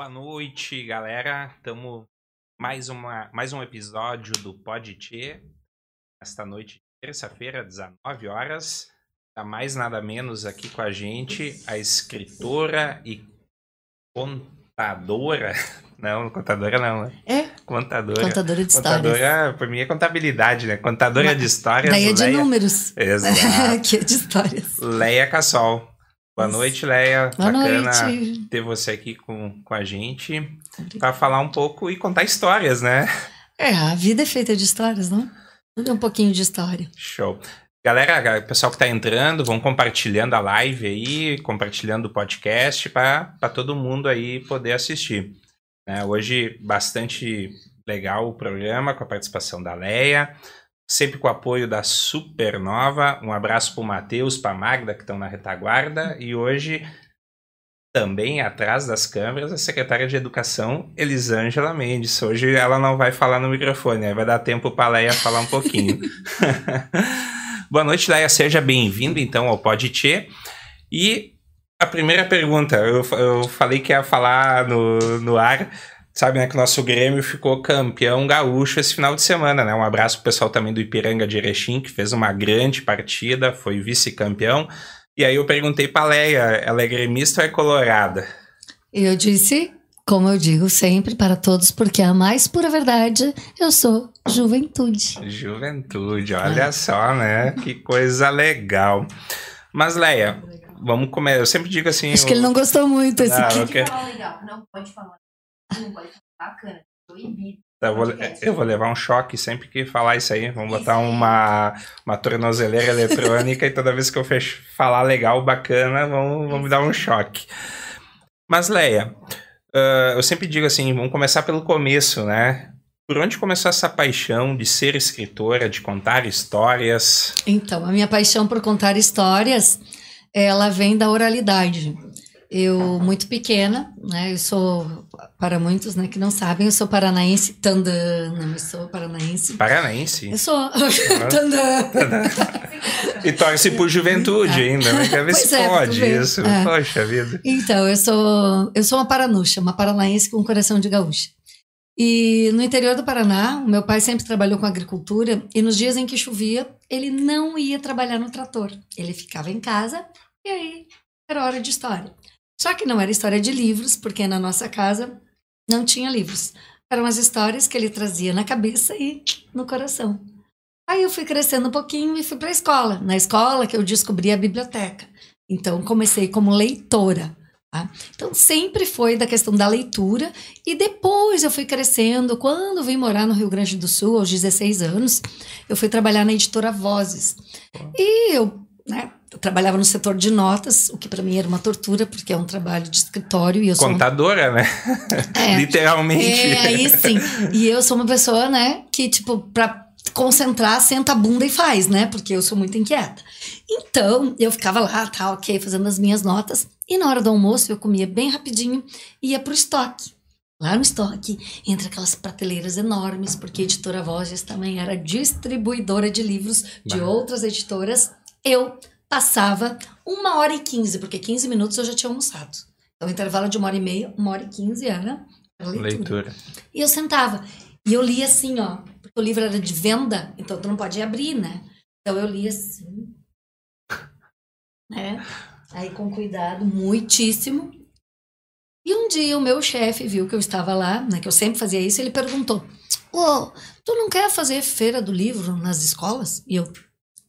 Boa noite, galera. Estamos mais uma mais um episódio do Pode Tê. Esta noite, terça-feira, 19 horas. Tá mais nada menos aqui com a gente a escritora e contadora. Não, contadora não, né? É, Contadora. contadora de histórias. Contadora, pra mim é contabilidade, né? Contadora Mas- de histórias. Daí é de Leia- números. Exato. que é de histórias. Leia Cassol. Boa noite, Leia. Boa Bacana noite. ter você aqui com, com a gente para falar um pouco e contar histórias, né? É, a vida é feita de histórias, não? Tudo um pouquinho de história. Show. Galera, o pessoal que tá entrando, vão compartilhando a live aí, compartilhando o podcast para todo mundo aí poder assistir. né? hoje, bastante legal o programa com a participação da Leia, sempre com o apoio da Supernova. Um abraço para o Matheus, para a Magda, que estão na retaguarda. E hoje, também atrás das câmeras, a secretária de Educação, Elisângela Mendes. Hoje ela não vai falar no microfone, aí vai dar tempo para a Leia falar um pouquinho. Boa noite, Leia. Seja bem-vindo, então, ao Pod Tchê. E a primeira pergunta, eu, eu falei que ia falar no, no ar, sabe, né, que o nosso Grêmio ficou campeão gaúcho esse final de semana, né? Um abraço pro pessoal também do Ipiranga de Erechim, que fez uma grande partida, foi vice-campeão. E aí eu perguntei pra Leia, ela é gremista ou é colorada? E eu disse, como eu digo sempre para todos, porque a mais pura verdade, eu sou juventude. Juventude, olha só, né? Que coisa legal. Mas, Leia, vamos começar. Eu sempre digo assim. Acho que ele não gostou muito esse Ah, aqui. eu legal. Não pode falar. Não pode falar bacana. Proibido. Eu vou, eu vou levar um choque sempre que falar isso aí. Vamos botar uma, uma tornozeleira eletrônica e toda vez que eu fech- falar legal, bacana, vão, vão me dar um choque. Mas, Leia, ah, eu sempre digo assim: vamos começar pelo começo, né? Por onde começou essa paixão de ser escritora, de contar histórias? Então, a minha paixão por contar histórias, ela vem da oralidade. Eu, muito pequena, né, eu sou, para muitos né, que não sabem, eu sou paranaense, tandana, eu sou paranaense. Paranaense. Eu sou tandana. E torce por juventude ainda, né? Quer ver Pois se é, pode isso. É. Poxa vida. Então, eu sou, eu sou uma paranuxa, uma paranaense com coração de gaúcha. E no interior do Paraná, o meu pai sempre trabalhou com agricultura e nos dias em que chovia, ele não ia trabalhar no trator. Ele ficava em casa e aí era hora de história. Só que não era história de livros, porque na nossa casa não tinha livros. Eram as histórias que ele trazia na cabeça e no coração. Aí eu fui crescendo um pouquinho e fui para a escola. Na escola que eu descobri a biblioteca. Então comecei como leitora. tá? Então sempre foi da questão da leitura e depois eu fui crescendo. Quando vim morar no Rio Grande do Sul, aos 16 anos, eu fui trabalhar na editora Vozes. E eu, né, eu trabalhava no setor de notas, o que para mim era uma tortura, porque é um trabalho de escritório e eu sou uma- Contadora, né? É. Literalmente. é, aí sim. E eu sou uma pessoa, né, que, tipo, pra concentrar, senta a bunda e faz, né? Porque eu sou muito inquieta. Então, eu ficava lá, tá, ok, fazendo as minhas notas. E na hora do almoço, eu comia bem rapidinho e ia pro estoque. Lá no estoque, entre aquelas prateleiras enormes, porque a editora Vozes também era distribuidora de livros de Bah. outras editoras. Eu passava uma hora e quinze, porque 15 minutos eu já tinha almoçado. Então, o intervalo de uma hora e meia, uma hora e quinze era leitura. Leitura. E eu sentava. E eu lia assim, ó. Porque o livro era de venda, então tu não pode abrir, né? Então eu lia assim. Né? Aí com cuidado, muitíssimo. E um dia o meu chefe viu que eu estava lá, né? Que eu sempre fazia isso, ele perguntou: Ô, tu não quer fazer feira do livro nas escolas? E eu,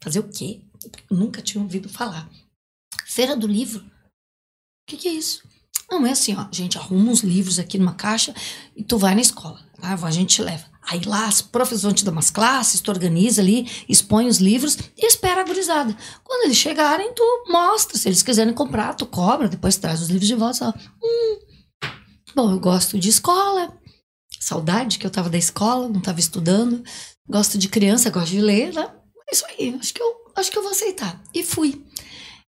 fazer o quê? Nunca tinha ouvido falar. Feira do livro? O que, que é isso? Não, é assim, ó, gente arruma uns livros aqui numa caixa e tu vai na escola, tá? A gente te leva. Aí lá as professores vão te dar umas classes, tu organiza ali, expõe os livros e espera a gurizada. Quando eles chegarem, tu mostra. Se eles quiserem comprar, tu cobra, depois traz os livros de volta. Só. Hum. Bom, eu gosto de escola. Saudade que eu tava da escola, não tava estudando. Gosto de criança, gosto de ler, né? É isso aí, acho que eu, acho que eu vou aceitar. E fui.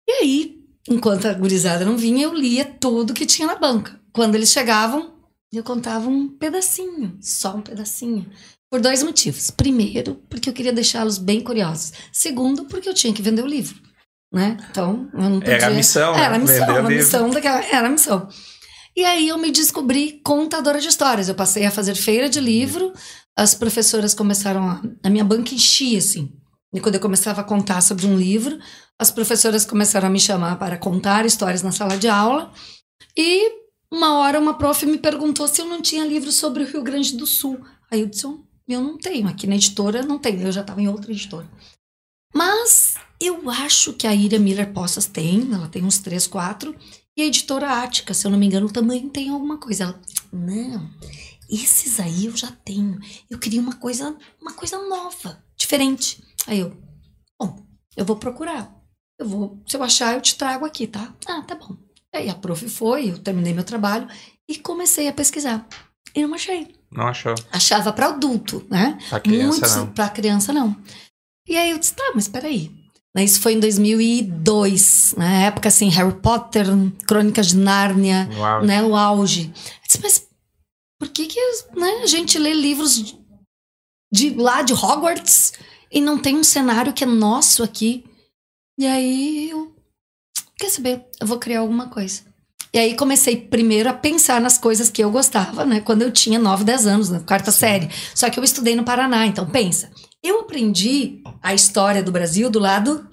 E aí, enquanto a gurizada não vinha, eu lia tudo que tinha na banca. Quando eles chegavam, eu contava um pedacinho, só um pedacinho. Por dois motivos. Primeiro, porque eu queria deixá-los bem curiosos. Segundo, porque eu tinha que vender o livro. Né? Então, eu não podia... Era a missão, né? Era a missão, Vender a missão daquela... Era a missão. E aí eu me descobri contadora de histórias. Eu passei a fazer feira de livro, as professoras começaram a. A minha banca enchia, assim. E quando eu começava a contar sobre um livro, as professoras começaram a me chamar para contar histórias na sala de aula. E uma hora uma prof me perguntou se eu não tinha livro sobre o Rio Grande do Sul. Aí eu disse, eu não tenho. Aqui na editora não tenho. Eu já estava em outra editora. Mas eu acho que a Ira Miller Poças tem, ela tem uns três, quatro. E a editora Ática, se eu não me engano, também tem alguma coisa. Ela, não, esses aí eu já tenho. Eu queria uma coisa, uma coisa nova, diferente. Aí eu, bom, eu vou procurar. Eu vou, se eu achar, eu te trago aqui, tá? Ah, tá bom. Aí a prof foi, eu terminei meu trabalho e comecei a pesquisar. E não achei. Não achou? Achava para adulto, né? Pra criança, Muitos, não. Pra criança, não. E aí eu disse, tá, mas peraí. Né, Isso foi em 2002, na época, assim, Harry Potter, Crônicas de Nárnia, Uau. né, o auge. Eu disse, mas por que que né, a gente lê livros de, lá de Hogwarts e não tem um cenário que é nosso aqui? E aí eu, quer saber, eu vou criar alguma coisa. E aí comecei primeiro a pensar nas coisas que eu gostava, né? Quando eu tinha 9, 10 anos, na quarta série. Só que eu estudei no Paraná, então pensa. Eu aprendi a história do Brasil do lado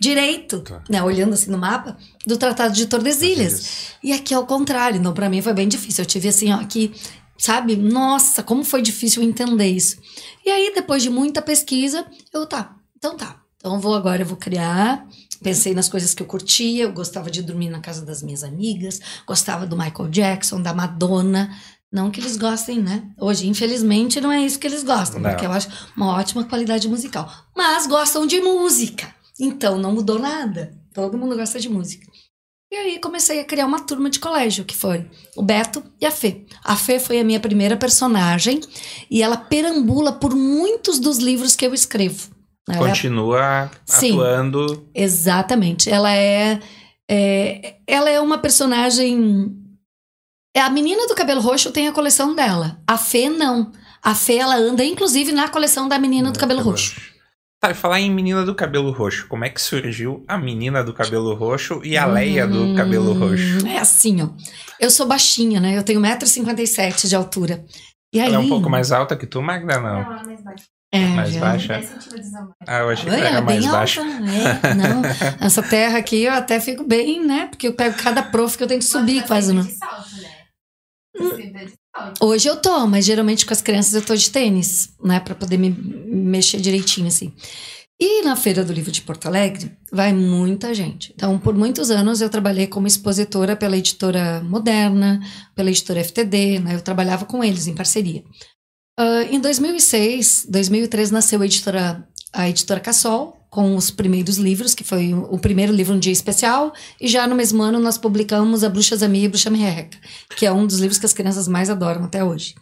direito, Tá. né? Olhando assim no mapa, do Tratado de Tordesilhas. E aqui é o contrário, então pra mim foi bem difícil. Eu tive assim, ó, aqui, sabe? Nossa, como foi difícil entender isso. E aí, depois de muita pesquisa, eu, tá, então tá. Então vou agora, eu vou criar. Pensei nas coisas que eu curtia, eu gostava de dormir na casa das minhas amigas, gostava do Michael Jackson, da Madonna. Não que eles gostem, né? Hoje, infelizmente, não é isso que eles gostam, Não. porque eu acho uma ótima qualidade musical. Mas gostam de música. Então não mudou nada. Todo mundo gosta de música. E aí comecei a criar uma turma de colégio, que foi o Beto e a Fê. A Fê foi a minha primeira personagem e ela perambula por muitos dos livros que eu escrevo. Ela é Continua Sim. atuando. Exatamente. Ela é, é- ela é uma personagem. É a menina do cabelo roxo tem a coleção dela. A Fê não. A Fê ela anda inclusive na coleção da menina do cabelo roxo. Falar em menina do cabelo roxo, como é que surgiu a menina do cabelo roxo e a Leia do cabelo roxo? É assim, ó. Eu sou baixinha, né? Eu tenho 1,57m de altura. E aí, Ela é um pouco mais alta que tu, Magda, não? Não, ela é mais baixa. é, mais já- baixa. 10 centímetros a mais. Ah, eu achei que É, ela era bem mais alta, baixa. É, não. Essa terra aqui eu até fico bem, né? Porque eu pego cada prof que eu tenho que subir tá quase, sempre né? de Hoje eu tô, mas geralmente com as crianças eu tô de tênis, né? Pra poder me me mexer direitinho, assim. E na Feira do Livro de Porto Alegre vai muita gente. Então, por muitos anos eu trabalhei como expositora pela editora Moderna, pela editora FTD, né? Eu trabalhava com eles em parceria. Ah, em 2006, 2003 nasceu a editora, a editora Cassol, com os primeiros livros, que foi o primeiro livro Um Dia Especial, e já no mesmo ano nós publicamos A Bruxa Zamia e a Bruxa Merreca, que é um dos livros que as crianças mais adoram até hoje.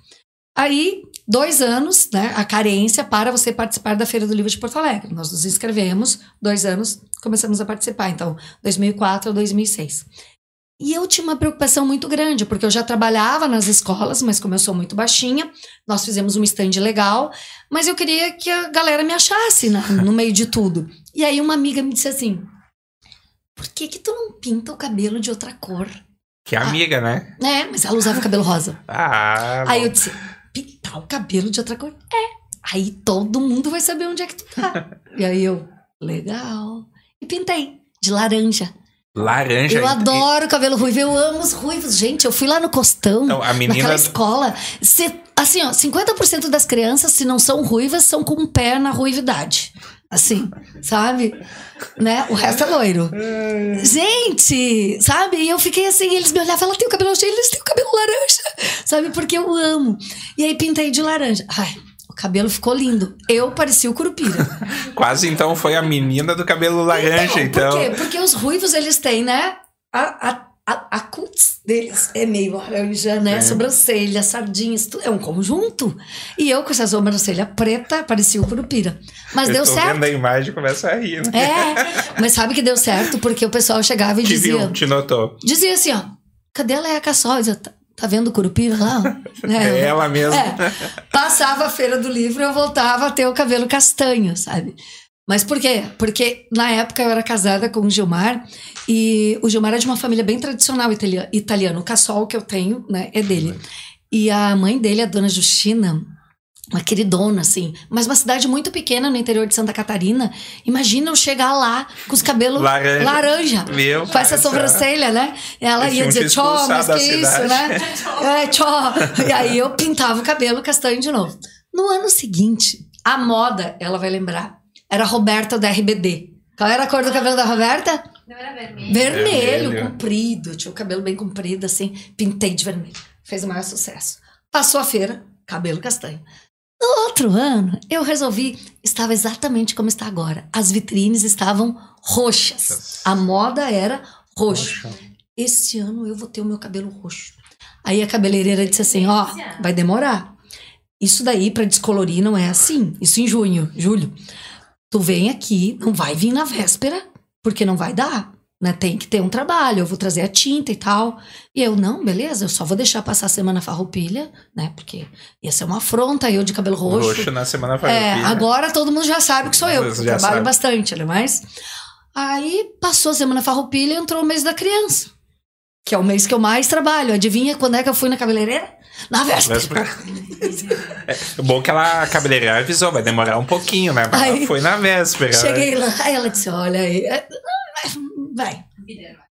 Aí, dois anos, né, a carência para você participar da Feira do Livro de Porto Alegre. Nós nos inscrevemos, dois anos, começamos a participar. Então, 2004 a 2006. E eu tinha uma preocupação muito grande, porque eu já trabalhava nas escolas, mas como eu sou muito baixinha, nós fizemos um stand legal, mas eu queria que a galera me achasse na- no meio de tudo. E aí uma amiga me disse assim, por que que tu não pinta o cabelo de outra cor? Que amiga, né? É, mas ela usava cabelo rosa. Ah, Aí bom. eu disse, pintar o cabelo de outra cor? É. Aí todo mundo vai saber onde é que tu tá. e aí eu, legal. E pintei, de laranja. Laranja. Eu e- adoro cabelo ruivo, eu amo os ruivos. Gente, eu fui lá no Costão, a menina naquela escola. Se- assim, ó, 50% das crianças, se não são ruivas, são com um pé na ruividade. Assim, sabe? Né? O resto é loiro. Gente, sabe? E eu fiquei assim, eles me olhavam, ela tem o cabelo cheio, eles têm o cabelo laranja, sabe? Porque eu amo. E aí pintei de laranja. Ai, o cabelo ficou lindo. Eu parecia o Curupira. Quase então foi a menina do cabelo laranja, então. Por quê? Porque os ruivos, eles têm, né? A, a, a, a cutis deles é meio laranja, né? É. Sobrancelha, sardinhas, tudo. É um conjunto. E eu com essa sobrancelha preta, parecia o Curupira. Mas eu deu tô certo. vendo a imagem e começa a rir, né? É, mas sabe que deu certo? Porque o pessoal chegava e Te dizia... viu, te notou. Dizia assim, ó, cadê a Leia Cassol? Tá, vendo o Curupira lá? É ela mesma. É. Passava a feira do livro, eu voltava a ter o cabelo castanho, sabe? Mas por quê? Porque na época eu era casada com o Gilmar e o Gilmar é de uma família bem tradicional italia- italiana. O cassol que eu tenho, né, é dele. E a mãe dele, a dona Justina, uma queridona, assim, mas uma cidade muito pequena no interior de Santa Catarina. Imagina eu chegar lá com os cabelos Laranja. laranja. Meu Com essa sobrancelha, né? Ela ia dizer, tchó, mas que isso, cidade." né? É, tchó. E aí eu pintava o cabelo castanho de novo. No ano seguinte, a moda, ela vai lembrar, era a Roberta da RBD. Qual era a cor do cabelo da Roberta? Não era vermelho. Vermelho, Vermelho. comprido. Tinha o cabelo bem comprido, assim. Pintei de vermelho. Fez o maior sucesso. Passou a feira, cabelo castanho. No outro ano, eu resolvi. Estava exatamente como está agora. As vitrines estavam roxas. A moda era roxo. Poxa. Esse ano eu vou ter o meu cabelo roxo. Aí a cabeleireira disse assim: ó, vai demorar. Isso daí pra descolorir não é assim. Isso em junho, julho. Tu vem aqui, não vai vir na véspera, porque não vai dar. Né? Tem que ter um trabalho, eu vou trazer a tinta e tal. E eu, não, beleza, eu só vou deixar passar a semana farroupilha, né? Porque ia ser uma afronta, eu de cabelo roxo. Roxo na semana É, farroupilha. agora todo mundo já sabe que sou eu, eu trabalho sabe. bastante, né? Mas aí passou a semana farroupilha e entrou o mês da criança, que é o mês que eu mais trabalho. Adivinha quando é que eu fui na cabeleireira? Na véspera. Véspera. É bom que ela, a cabeleireira avisou, vai demorar um pouquinho, né? Mas Aí, ela foi na véspera. né? Cheguei lá, aí ela disse: Olha aí, é, vai.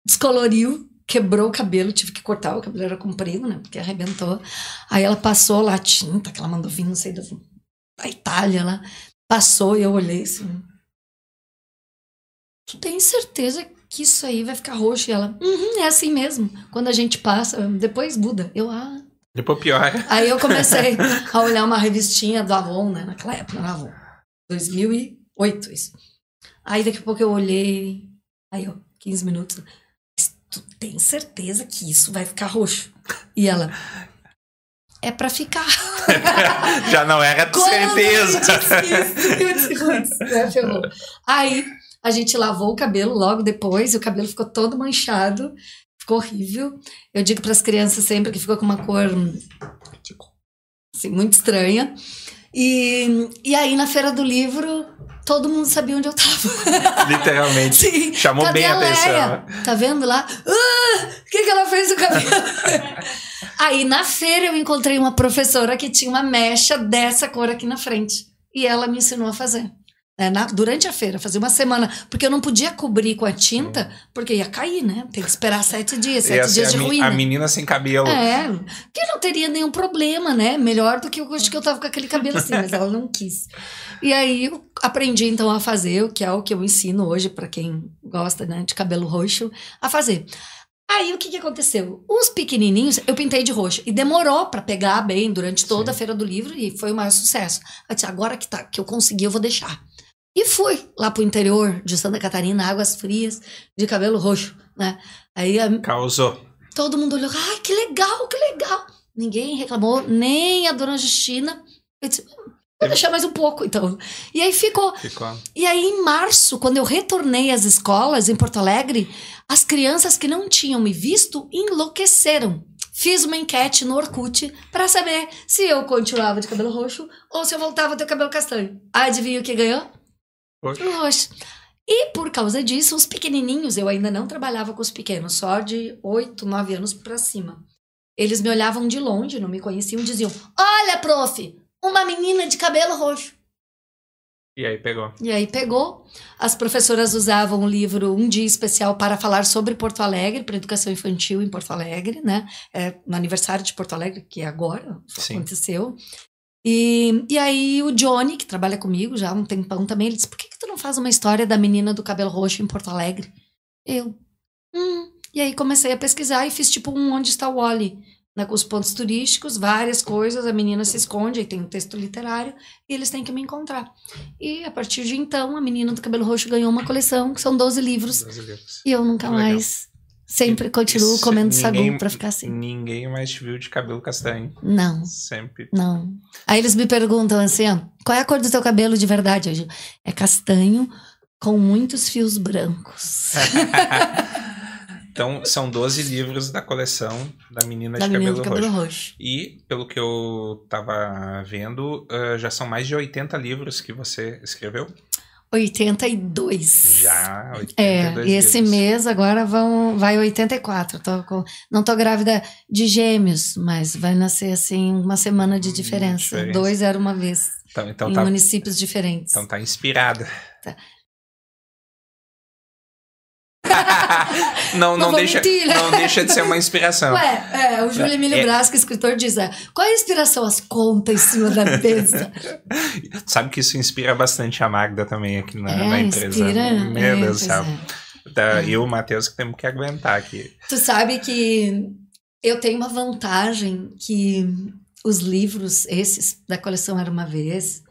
Descoloriu, quebrou o cabelo, tive que cortar, o cabelo era comprido, né? Porque arrebentou. Aí ela passou lá a tinta que ela mandou vir, não sei da, da Itália lá. Passou e eu olhei assim. Tu tem certeza que isso aí vai ficar roxo? E ela, uhum, é assim mesmo. Quando a gente passa, depois muda. Eu, ah. Depois pior. Aí eu comecei a olhar uma revistinha do Avon, né? Naquela época, na Avon. 2008, isso. Aí daqui a pouco eu olhei. Aí eu, 15 minutos. "Mas Tu tem certeza que isso vai ficar roxo? E ela. É pra ficar. Já não era de Quando certeza. eu disse eu disse, "Putz, né, ferrou." Aí a gente lavou o cabelo logo depois, e o cabelo ficou todo manchado, ficou horrível. Eu digo para as crianças sempre que ficou com uma cor assim, muito estranha. E, e aí na feira do livro, todo mundo sabia onde eu tava. Literalmente. Sim. Chamou Cadê bem a atenção. Tá vendo lá? Ah, o que, que ela fez no cabelo? Aí na feira eu encontrei uma professora que tinha uma mecha dessa cor aqui na frente. E ela me ensinou a fazer. Né, na- durante a feira, fazia uma semana. Porque eu não podia cobrir com a tinta, porque ia cair, né? Tem que esperar sete dias, sete ser dias de ruína. a menina sem cabelo. É, que não teria nenhum problema, né? Melhor do que eu acho que eu tava com aquele cabelo assim, mas ela não quis. E aí eu aprendi então a fazer, o que é o que eu ensino hoje para quem gosta, né, de cabelo roxo, a fazer. Aí o que que aconteceu? Os pequenininhos eu pintei de roxo e demorou para pegar bem durante toda a feira do livro e foi o maior sucesso. Eu disse, agora que tá, que eu consegui, eu vou deixar. E fui lá pro interior de Santa Catarina, águas frias, de cabelo roxo, né? Aí a, Causou. Todo mundo olhou, ai, que legal, que legal. Ninguém reclamou, nem a dona Justina. Eu disse, vou deixar mais um pouco, então. E aí ficou. Ficou. E aí, em março, quando eu retornei às escolas em Porto Alegre, as crianças que não tinham me visto enlouqueceram. Fiz uma enquete no Orkut para saber se eu continuava de cabelo roxo ou se eu voltava a ter cabelo castanho. Adivinha o que ganhou? Roxo. E por causa disso, os pequenininhos, eu ainda não trabalhava com os pequenos, só de 8, 9 anos para cima. Eles me olhavam de longe, não me conheciam, diziam: Olha, prof, uma menina de cabelo roxo. E aí pegou. E aí pegou. As professoras usavam o livro Um Dia Especial para falar sobre Porto Alegre, para educação infantil em Porto Alegre, né? É, no aniversário de Porto Alegre, que é agora, Sim. aconteceu. E, e aí o Johnny, que trabalha comigo já há um tempão também, ele disse, por que, que tu não faz uma história da menina do cabelo roxo em Porto Alegre? Eu, hum. E aí comecei a pesquisar e fiz tipo um Onde está o Wally? Né, com os pontos turísticos, várias coisas, a menina se esconde, aí tem um texto literário, e eles têm que me encontrar. E a partir de então, a menina do cabelo roxo ganhou uma coleção, que são 12 livros, Doze livros. e eu nunca mais, sempre continuo Isso, comendo ninguém- sagu pra ficar assim. Ninguém mais te viu de cabelo castanho. Não. Sempre. Não. Aí eles me perguntam assim, ó, qual é a cor do teu cabelo de verdade? Eu digo, é castanho com muitos fios brancos. Então, são 12 livros da coleção da Menina da de menina Cabelo, do cabelo Roxo. roxo. E, pelo que eu tava vendo, ah, já são mais de 80 livros que você escreveu. 82. Já, 82 É, e esse livros. mês agora vão, vai 84. Tô com- não tô grávida de gêmeos, mas vai nascer assim uma semana de Hum, diferença. diferença. Dois era uma vez, Então, então, em tá, municípios diferentes. então tá inspirada. Tá. não, Não não, deixa, mentir, né? não deixa de ser uma inspiração. Ué, é, o Júlio Emílio É. Brasco, escritor, diz: é, qual é a inspiração? As contas em cima da mesa. Sabe que isso inspira bastante a Magda também aqui na, é, na empresa. inspira. Meu é, Deus do pois céu. é. Tá, Eu e o Matheus que temos que aguentar aqui. Tu sabe que eu tenho uma vantagem que os livros, esses da coleção Era Uma Vez,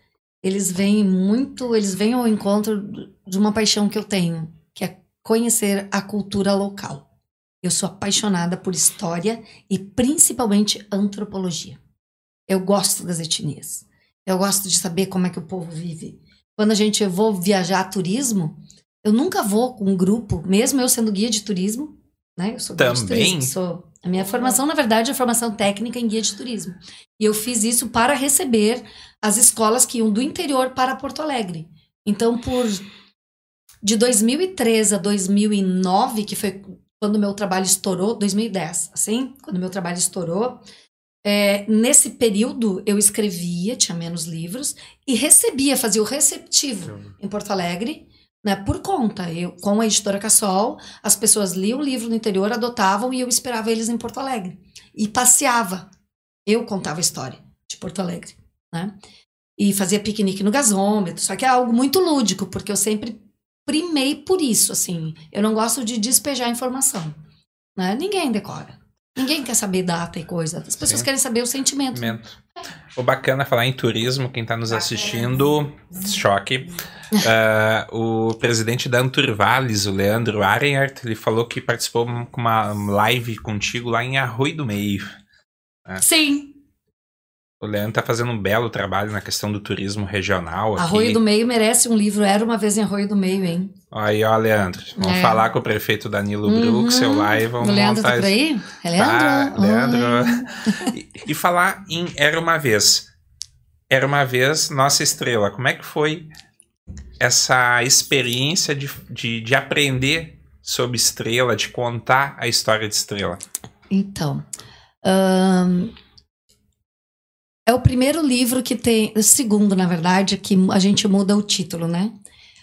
eles vêm muito, eles vêm ao encontro de uma paixão que eu tenho, é conhecer a cultura local. Eu sou apaixonada por história e principalmente antropologia. Eu gosto das etnias. Eu gosto de saber como é que o povo vive. Quando a gente eu vou viajar a turismo, eu nunca vou com um grupo, mesmo eu sendo guia de turismo, né? Eu sou guia de Também? turismo, sou. A minha formação, na verdade, é formação técnica em guia de turismo. E eu fiz isso para receber as escolas que iam do interior para Porto Alegre. Então, por de 2003 a 2009, que foi quando meu trabalho estourou, 2010, assim, quando meu trabalho estourou, é, nesse período eu escrevia, tinha menos livros, e recebia, fazia o receptivo em Porto Alegre, né, por conta. Eu, com a editora Cassol, as pessoas liam o livro no interior, adotavam e eu esperava eles em Porto Alegre. E passeava. Eu contava a história de Porto Alegre, né? E fazia piquenique no gasômetro, só que é algo muito lúdico, porque eu sempre primei por isso, assim. Eu não gosto de despejar informação, né? Ninguém decora. Ninguém quer saber data e coisa. As pessoas Sim. querem saber o sentimento. O bacana é falar em turismo, quem está nos assistindo, choque. Ah, o presidente da Anturvales, o Leandro Arenhart, ele falou que participou com uma live contigo lá em Arroio do Meio. Sim, O Leandro tá fazendo um belo trabalho na questão do turismo regional aqui. Arroio do Meio merece um livro. Era uma vez em Arroio do Meio, hein? Aí, ó, Leandro, vamos É. falar com o prefeito Danilo Brooks, seu lá, e vamos o Leandro montar tá por aí? É Leandro? Tá, Leandro. E, e falar em Era Uma Vez. Era Uma Vez, Nossa Estrela. Como é que foi essa experiência de, de, de aprender sobre Estrela, de contar a história de Estrela? Então, é o primeiro livro que tem, o segundo, na verdade, que a gente muda o título, né?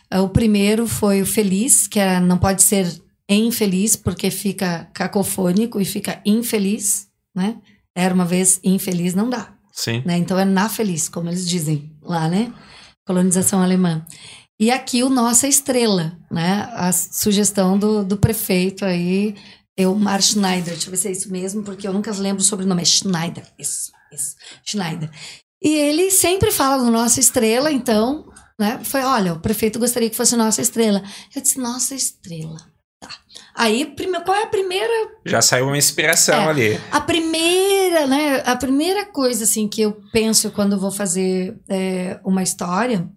É, O primeiro foi o Feliz, que é, não pode ser infeliz, porque fica cacofônico e fica infeliz, né? Era uma vez infeliz, não dá. Sim. né? Então é na feliz, como eles dizem lá, né? Colonização alemã. E aqui o Nossa Estrela, né? A sugestão do, do prefeito aí, Elmar Schneider. Deixa eu ver se é isso mesmo, porque eu nunca lembro o sobrenome. É Schneider. Isso, isso. Schneider. E ele sempre fala do Nossa Estrela, então, né? Foi, olha, o prefeito gostaria que fosse Nossa Estrela. Eu disse, Nossa Estrela. Tá. Aí, prime- qual é a primeira Já saiu uma inspiração É. ali. a primeira, né? A primeira coisa assim que eu penso quando vou fazer é, uma história,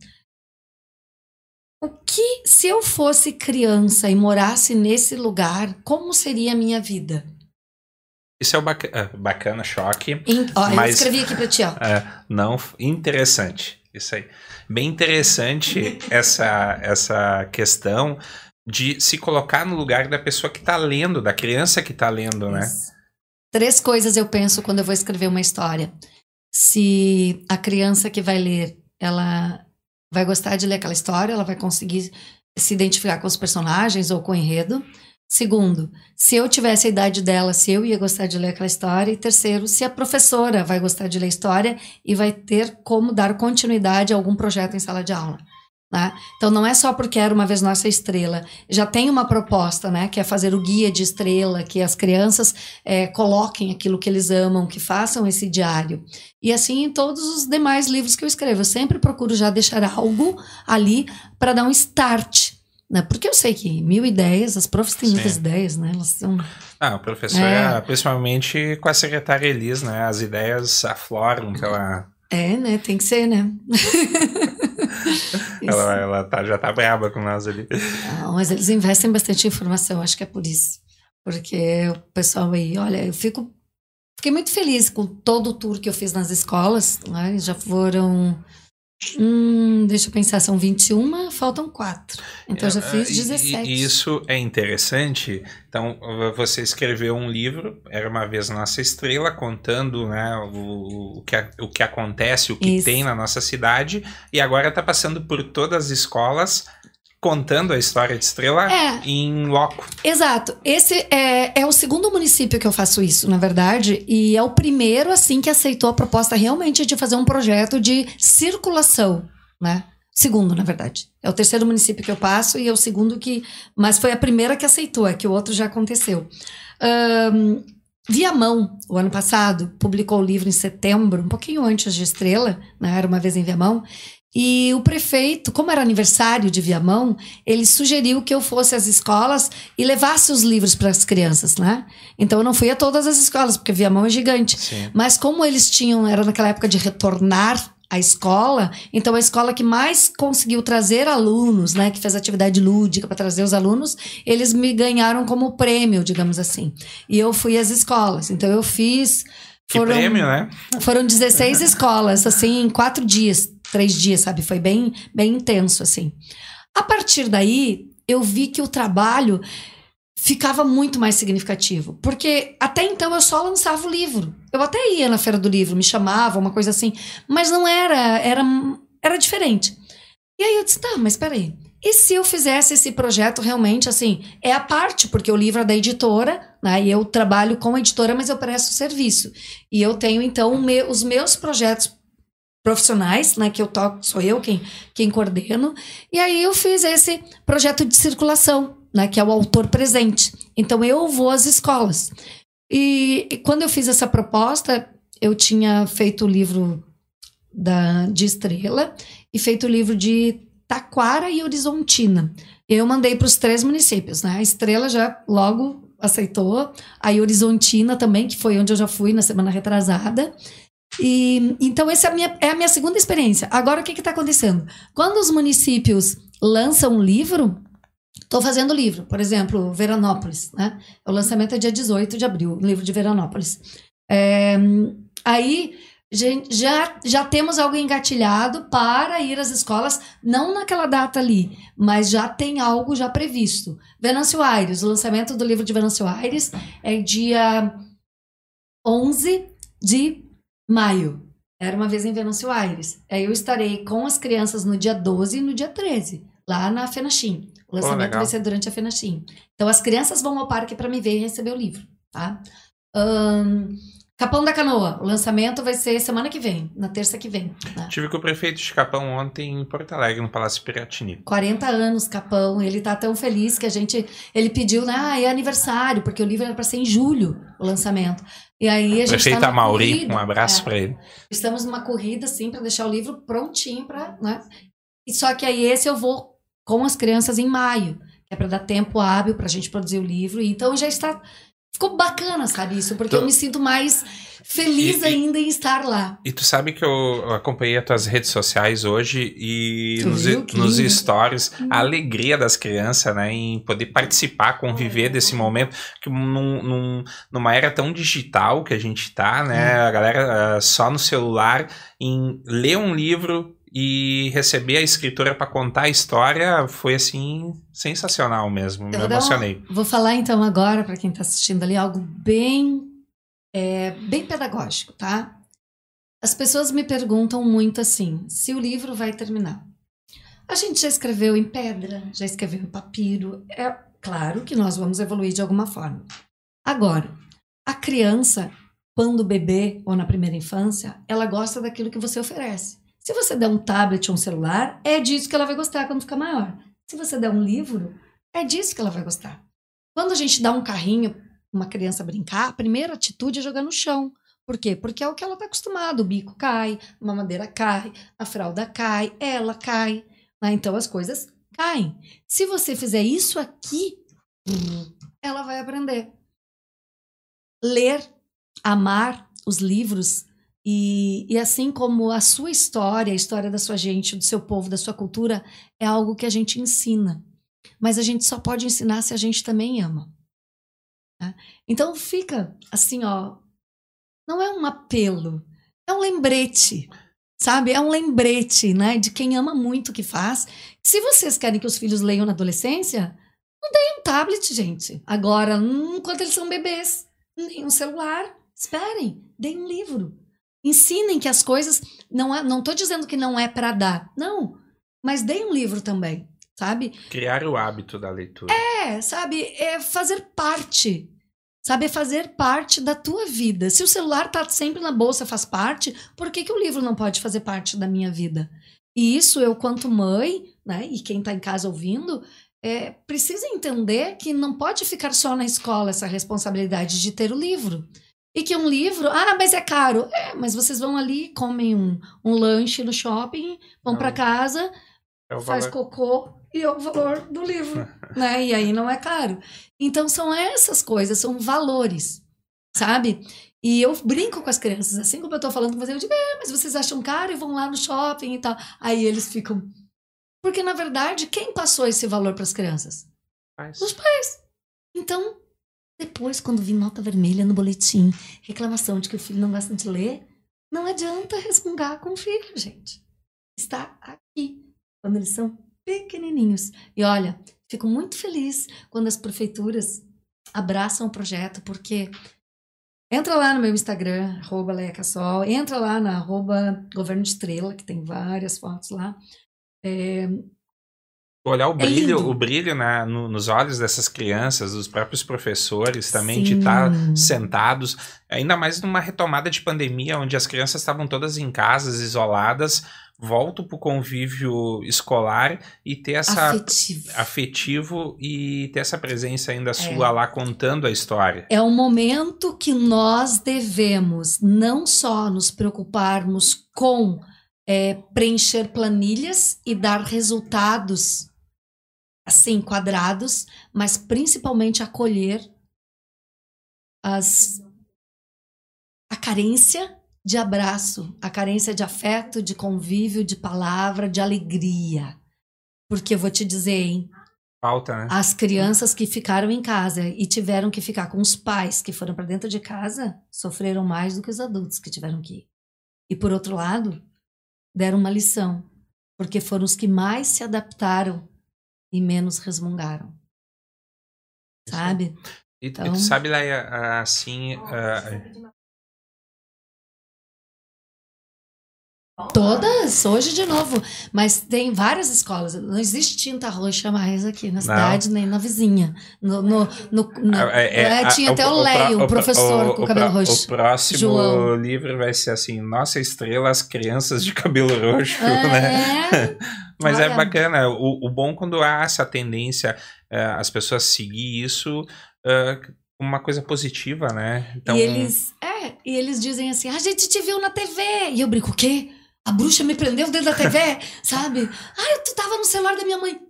o que se eu fosse criança e morasse nesse lugar, como seria a minha vida? Isso é o baca- ah, bacana, choque. Em- ó, eu Mas- escrevi aqui para ti, ó. É, não, interessante. Isso aí. Bem interessante essa, essa questão de se colocar no lugar da pessoa que está lendo, da criança que está lendo, né? Três coisas eu penso quando eu vou escrever uma história. Se a criança que vai ler, ela vai gostar de ler aquela história, ela vai conseguir se identificar com os personagens ou com o enredo. Segundo, se eu tivesse a idade dela, se eu ia gostar de ler aquela história. E terceiro, se a professora vai gostar de ler história e vai ter como dar continuidade a algum projeto em sala de aula. Né? Então não é só porque era uma vez nossa estrela, já tem uma proposta, né, que é fazer o guia de estrela, que as crianças é, coloquem aquilo que eles amam, que façam esse diário. E assim em todos os demais livros que eu escrevo, eu sempre procuro já deixar algo ali para dar um start. Né? Porque eu sei que mil ideias, as profs têm Sim. muitas ideias, né? Elas são. Ah, o professor, É. é, principalmente com a secretária Elis, né? As ideias afloram pela. É, né? Tem que ser, né? Ela, ela tá, já tá braba com nós ali. Não, mas eles investem bastante informação, acho que é por isso. Porque o pessoal aí, olha, eu fico. Fiquei muito feliz com todo o tour que eu fiz nas escolas, né? Já foram Hum, deixa eu pensar, são 21, faltam 4. Então eu já É, fiz e- 17. E, isso é interessante. Então, você escreveu um livro, Era Uma Vez Nossa Estrela, contando né, o, o, que, o que acontece, o que Isso. tem na nossa cidade, e agora está passando por todas as escolas, contando a história de Estrela É. em loco. Exato. Esse é, é o segundo município que eu faço isso, na verdade, e é o primeiro, assim, que aceitou a proposta realmente de fazer um projeto de circulação, né? Segundo, na verdade. É o terceiro município que eu passo e é o segundo que. Mas foi a primeira que aceitou, é que o outro já aconteceu. Ahn, Viamão, o ano passado, publicou o livro em setembro, um pouquinho antes de Estrela, né? Era uma vez em Viamão. E o prefeito, como era aniversário de Viamão, ele sugeriu que eu fosse às escolas e levasse os livros para as crianças, né? Então eu não fui a todas as escolas, porque Viamão é gigante. Sim. Mas como eles tinham, era naquela época de retornar à escola, então a escola que mais conseguiu trazer alunos, né, que fez atividade lúdica para trazer os alunos, eles me ganharam como prêmio, digamos assim. E eu fui às escolas. Então eu fiz Que prêmio, né? foram 16 escolas, assim, em quatro dias, três dias, sabe? Foi bem, bem intenso, assim. A partir daí, eu vi que o trabalho ficava muito mais significativo. Porque até então eu só lançava o livro. Eu até ia na feira do livro, me chamava, uma coisa assim. Mas não era, era, era diferente. E aí eu disse, tá, mas peraí. E se eu fizesse esse projeto realmente, assim, é a parte, porque o livro é da editora, né? E eu trabalho com a editora, mas eu presto serviço. E eu tenho, então, me- os meus projetos profissionais, né? Que eu toco, sou eu quem, quem coordeno. E aí eu fiz esse projeto de circulação, né? Que é o autor presente. Então eu vou às escolas. E, e quando eu fiz essa proposta, eu tinha feito o livro da, de Estrela e feito o livro de Taquara e Horizontina. Eu mandei para os três municípios, né? A Estrela já logo aceitou, a Horizontina também, que foi onde eu já fui na semana retrasada. E então essa é a minha, é a minha segunda experiência. Agora o que está acontecendo? Quando os municípios lançam um livro, estou fazendo livro, por exemplo, Veranópolis, né? O lançamento é dia 18 de abril, o livro de Veranópolis. É, aí já, já temos algo engatilhado para ir às escolas, não naquela data ali, mas já tem algo já previsto. Venâncio Aires, o lançamento do livro de Venâncio Aires é dia 11 de maio. Era uma vez em Venâncio Aires. Aí eu estarei com as crianças no dia 12 e no dia 13, lá na Fenachim. O lançamento legal. vai ser durante a Fenachim. Então as crianças vão ao parque para me ver e receber o livro, tá? Ahn, Capão da Canoa, o lançamento vai ser semana que vem, na terça que vem. né? Tive com o prefeito de Capão ontem em Porto Alegre, no Palácio Piratini. 40 anos, Capão, ele tá tão feliz que a gente, ele pediu, né, ah, é aniversário, porque o livro era para ser em julho, o lançamento. E aí a gente Prefeito tá corrida, um abraço é, pra ele. Estamos numa corrida, assim, para deixar o livro prontinho para, né? E só que aí esse eu vou com as crianças em maio, que é para dar tempo hábil para a gente produzir o livro. Então já está, ficou bacana, sabe isso? Porque Então- eu me sinto mais feliz E- ainda em estar lá. E tu sabe que eu acompanhei as tuas redes sociais hoje e Tu nos, viu? Nos stories, a alegria das crianças, né, em poder participar, conviver desse momento, que num, num- numa era tão digital que a gente tá, né, a galera ah, só no celular, em ler um livro e receber a escritora para contar a história, foi assim, sensacional mesmo, me Eu um- emocionei. Vou falar então agora para quem está assistindo ali algo bem, é, bem pedagógico, tá? As pessoas me perguntam muito assim, se o livro vai terminar. A gente já escreveu em pedra, já escreveu em papiro. É claro que nós vamos evoluir de alguma forma. Agora, a criança, quando bebê ou na primeira infância, ela gosta daquilo que você oferece. Se você der um tablet ou um celular, é disso que ela vai gostar quando ficar maior. Se você der um livro, é disso que ela vai gostar. Quando a gente dá um carrinho uma criança brincar, a primeira atitude é jogar no chão. Por quê? Porque é o que ela está acostumada. O bico cai, a mamadeira cai, a fralda cai, ela cai. né? Então as coisas caem. Se você fizer isso aqui, ela vai aprender. Ler, amar os livros e, e assim como a sua história, a história da sua gente, do seu povo, da sua cultura, é algo que a gente ensina. Mas a gente só pode ensinar se a gente também ama. né? Então fica assim, ó. Não é um apelo, é um lembrete. Sabe? É um lembrete, né? De quem ama muito o que faz. Se vocês querem que os filhos leiam na adolescência, não deem um tablet, gente. Agora, hum, enquanto eles são bebês, nem um celular. Esperem, deem um livro. Ensinem que as coisas. Não, é, não tô dizendo que não é para dar. Não. Mas deem um livro também, sabe? Criar o hábito da leitura. É, sabe? É fazer parte. Sabe? É fazer parte da tua vida. Se o celular tá sempre na bolsa, faz parte, por que, que o livro não pode fazer parte da minha vida? E isso eu, quanto mãe, né? E quem tá em casa ouvindo, é, precisa entender que não pode ficar só na escola essa responsabilidade de ter o livro. E que um livro, ah, mas é caro. É, mas vocês vão ali, comem um, um lanche no shopping, vão para casa, É faz cocô e é o valor do livro, né? E aí não é caro. Então são essas coisas, são valores, sabe? E eu brinco com as crianças, assim como eu tô falando com vocês, eu digo, é, mas vocês acham caro e vão lá no shopping e tal. Aí eles ficam. Porque, na verdade, quem passou esse valor para as crianças? Faz. Os pais. Então, depois, quando vir nota vermelha no boletim, reclamação de que o filho não gosta de ler, não adianta resmungar com o filho, gente. Está aqui, quando eles são pequenininhos. E olha, fico muito feliz quando as prefeituras abraçam o projeto, porque entra lá no meu Instagram, arroba Cassol, entra lá na arroba Governo Estrela, que tem várias fotos lá. É, Olhar o É brilho, lindo. o brilho na- no- nos olhos dessas crianças, dos próprios professores também, de Sim. estar sentados, ainda mais numa retomada de pandemia, onde as crianças estavam todas em casas, isoladas, volto para o convívio escolar e ter essa afetivo. afetivo e ter essa presença ainda É. sua lá contando a história. É um momento que nós devemos não só nos preocuparmos com é, preencher planilhas e dar resultados assim quadrados, mas principalmente acolher as a carência de abraço, a carência de afeto, de convívio, de palavra, de alegria. Porque eu vou te dizer, hein? Falta, né? As crianças que ficaram em casa e tiveram que ficar com os pais que foram para dentro de casa sofreram mais do que os adultos que tiveram que ir. E por outro lado, deram uma lição, porque foram os que mais se adaptaram e menos resmungaram. Aí. Sabe? E, e Então- tu sabe, Leia, assim, ah, Todas, hoje de novo. Mas tem várias escolas. Não existe tinta roxa mais aqui na cidade, nem na vizinha. No, no, no- no- É, é, é, tinha a- até o, pro- Leio, o pro- professor o- com o o cabelo roxo. O próximo João. livro vai ser assim: Nossa Estrela, as crianças de cabelo roxo, né? É, Mas é Olha. bacana. O, o bom quando há essa tendência, eh, as pessoas seguir isso, eh, uma coisa positiva, né? Então, e eles, é, e eles dizem assim: a gente te viu na TV. E eu brinco, o quê? A bruxa me prendeu dentro da TV, sabe? Ah, tu tava no celular da minha mãe.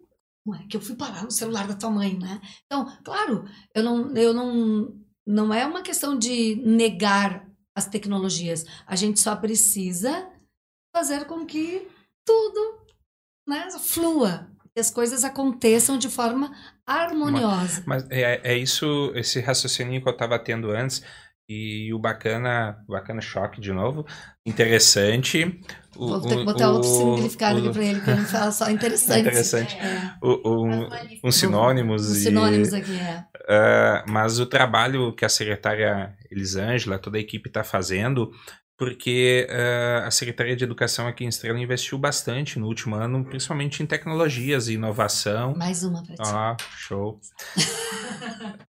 Ué, que eu fui parar no celular da tua mãe, né? Então, claro, eu não, eu não, não é uma questão de negar as tecnologias. A gente só precisa fazer com que tudo né, flua, que as coisas aconteçam de forma harmoniosa. Mas é, é isso, esse raciocínio que eu estava tendo antes. E o bacana, bacana choque de novo. Interessante. O, Vou ter que o- botar outro o- significado aqui o- pra ele, que ele fala só interessante. Interessante. É, O, o, uns sinônimos. os e- sinônimos aqui, é. Ah, mas o trabalho que a secretária Elisângela, toda a equipe está fazendo, porque ah, a Secretaria de Educação aqui em Estrela investiu bastante no último ano, principalmente em tecnologias e inovação. Mais uma pra ti. Ó, show.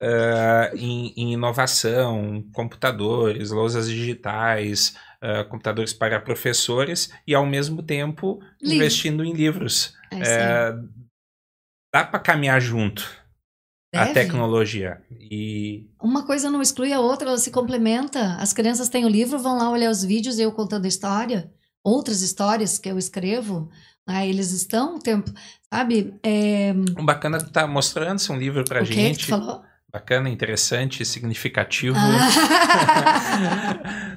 Ah, em, em inovação, computadores, lousas digitais, ah, computadores para professores e, ao mesmo tempo, Livro. investindo em livros. É. É, dá para caminhar junto a Deve. tecnologia. E Uma coisa não exclui a outra, ela se complementa. As crianças têm o livro, vão lá olhar os vídeos e eu contando a história, outras histórias que eu escrevo. né, eles estão o tempo, sabe? É, o bacana é tu tá mostrando esse um livro pra o que que gente. tu falou? Bacana, interessante, significativo. Ah,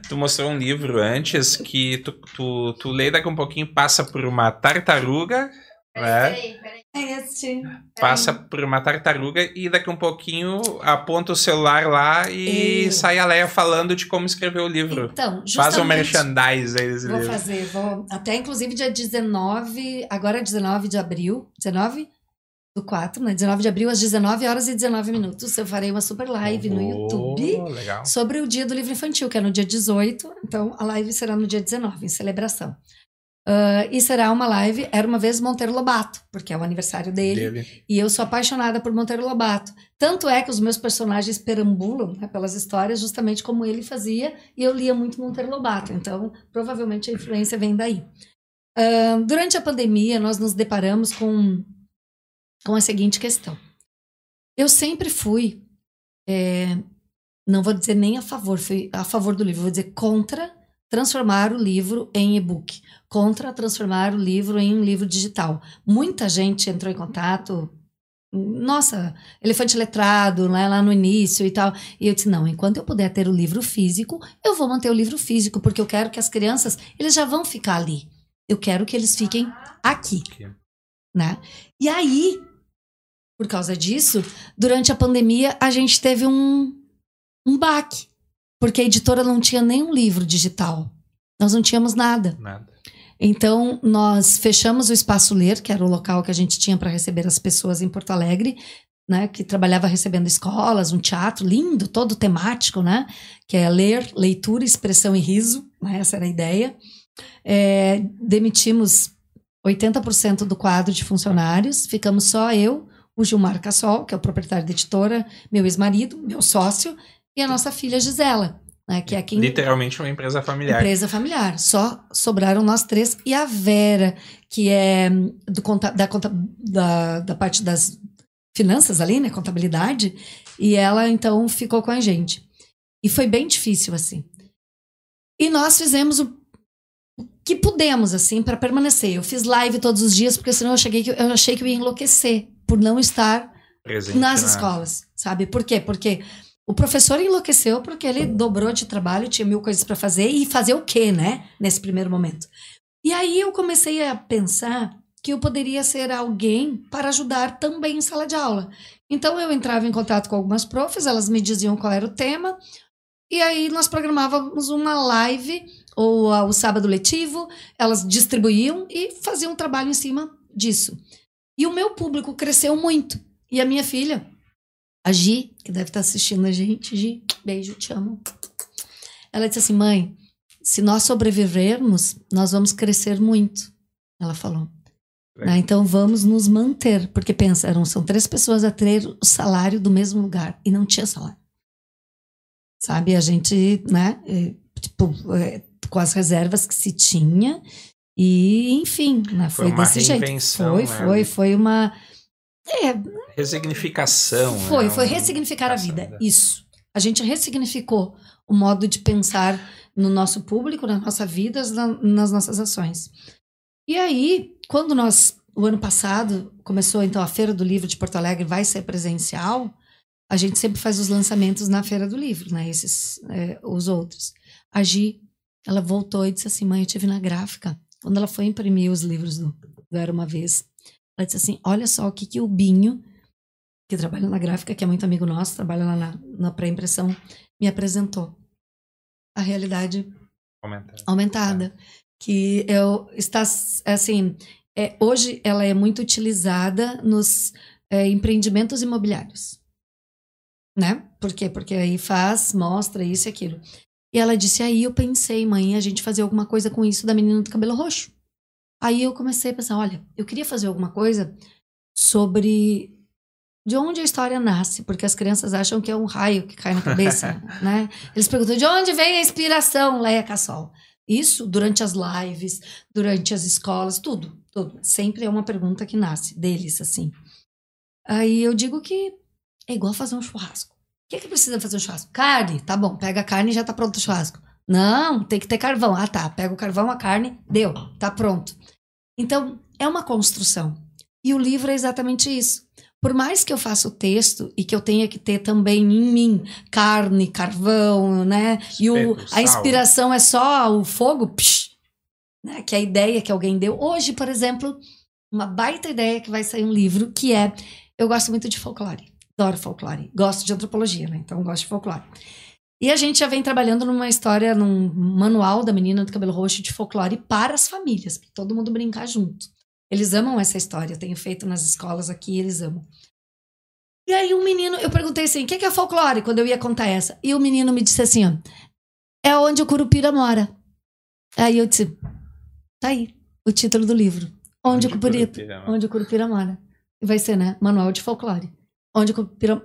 tu mostrou um livro antes que tu, tu, tu lê daqui um pouquinho, passa por uma tartaruga, né? É este. Passa por uma tartaruga e daqui um pouquinho aponta o celular lá e É. sai a Leia falando de como escrever o livro. Então, Faz um merchandise aí desse Vou livro. fazer, vou. Até inclusive dia 19, agora é 19 de abril. 19 do 4, né? 19 de abril, às 19 horas e 19 minutos. Eu farei uma super live no Oh, YouTube Legal. sobre o dia do livro infantil, que é no dia 18. Então, a live será no dia 19, em celebração. Ah, e será uma live, era uma vez Monteiro Lobato, porque é o aniversário dele. Dele. E eu sou apaixonada por Monteiro Lobato. Tanto é que os meus personagens perambulam né, pelas histórias justamente como ele fazia, e eu lia muito Monteiro Lobato. Então, provavelmente a influência vem daí. Ah, durante a pandemia, nós nos deparamos com, com a seguinte questão. Eu sempre fui, é, não vou dizer nem a favor, fui a favor do livro, vou dizer contra transformar o livro em e-book, contra transformar o livro em um livro digital. Muita gente entrou em contato, nossa, elefante letrado, né, lá no início e tal. E eu disse, não, enquanto eu puder ter o livro físico, eu vou manter o livro físico, porque eu quero que as crianças, eles já vão ficar ali. Eu quero que eles fiquem aqui, Aqui. né? E aí, por causa disso, durante a pandemia, a gente teve um, um baque, porque a editora não tinha nenhum livro digital. Nós não tínhamos nada. Nada. Então, nós fechamos o Espaço Ler, que era o local que a gente tinha para receber as pessoas em Porto Alegre, né, que trabalhava recebendo escolas, um teatro lindo, todo temático, né, que é ler, leitura, expressão e riso, né, essa era a ideia. É, demitimos 80% do quadro de funcionários, ficamos só eu, o Gilmar Cassol, que é o proprietário da editora, meu ex-marido, meu sócio, e a nossa filha Gisela, né, que é quem Literalmente uma empresa familiar. Empresa familiar. Só sobraram nós três e a Vera, que é do conta, da, conta, da, da parte das finanças ali, né? Contabilidade. E ela, então, ficou com a gente. E foi bem difícil, assim. E nós fizemos o que pudemos, assim, para permanecer. Eu fiz live todos os dias, porque senão eu, cheguei que, eu achei que eu ia enlouquecer por não estar Presente nas na- escolas, sabe? Por quê? Porque o professor enlouqueceu porque ele dobrou de trabalho, tinha mil coisas para fazer e fazer o quê, né? Nesse primeiro momento. E aí eu comecei a pensar que eu poderia ser alguém para ajudar também em sala de aula. Então eu entrava em contato com algumas profs, elas me diziam qual era o tema, e aí nós programávamos uma live ou ah, o sábado letivo, elas distribuíam e faziam um trabalho em cima disso. E o meu público cresceu muito. E a minha filha, a Gi, que deve estar assistindo a gente, Gi, beijo, te amo. Ela disse assim: mãe, se nós sobrevivermos, nós vamos crescer muito. Ela falou. Né, Então vamos nos manter. Porque pensa, eram, são três pessoas a ter o salário do mesmo lugar. E não tinha salário. Sabe? A gente, né? eh, Tipo, eh, com as reservas que se tinha. E, enfim, né, Foi foi, desse jeito. Foi, né? foi, foi uma. É, Resignificação. foi, né? foi Um- ressignificar a vida. Isso. A gente ressignificou o modo de pensar no nosso público, na nossa vida, na- nas nossas ações. E aí, quando nós, o ano passado, começou então a Feira do Livro de Porto Alegre, vai ser presencial, a gente sempre faz os lançamentos na Feira do Livro, né? Esses, é, os outros. A Gi, ela voltou e disse assim, mãe, eu tive na gráfica. Quando ela foi imprimir os livros do, do Era Uma Vez, ela disse assim, olha só o que, que o Binho, que trabalha na gráfica, que é muito amigo nosso, trabalha lá na, na pré-impressão, me apresentou. A realidade Comentar. aumentada. Que eu, está, assim, é, hoje ela é muito utilizada nos é, empreendimentos imobiliários. Né? Por quê? Porque aí faz, mostra isso e aquilo. E ela disse, aí eu pensei, mãe, a gente fazer alguma coisa com isso da menina do cabelo roxo. Aí eu comecei a pensar, olha, eu queria fazer alguma coisa sobre de onde a história nasce, porque as crianças acham que é um raio que cai na cabeça, né? Eles perguntam de onde vem a inspiração, Leia Cassol. Isso durante as lives, durante as escolas, tudo, tudo. Sempre é uma pergunta que nasce deles, assim. Aí eu digo que é igual fazer um churrasco. O que, que precisa fazer um churrasco? Carne, tá bom, pega a carne e já tá pronto o churrasco. Não, tem que ter carvão. Ah, tá, pega o carvão, a carne, deu, tá pronto. Então, é uma construção. E o livro é exatamente isso. Por mais que eu faça o texto e que eu tenha que ter também em mim carne, carvão, né? E o, Sal. a inspiração é só o fogo, psh, né? que é a ideia que alguém deu. Hoje, por exemplo, uma baita ideia que vai sair um livro que é. Eu gosto muito de folclore. Adoro folclore. Gosto de antropologia, né? Então gosto de folclore. E a gente já vem trabalhando numa história, num manual da menina do cabelo roxo de folclore para as famílias, para todo mundo brincar junto. Eles amam essa história, eu tenho feito nas escolas aqui, eles amam. E aí um menino, eu perguntei assim, o que que é folclore? Quando eu ia contar essa. E o menino me disse assim, ó, é onde o Curupira mora. Aí eu disse, tá aí, o título do livro. Onde, o Curupira, Curupira onde o Curupira mora. E vai ser, né, manual de folclore. Onde.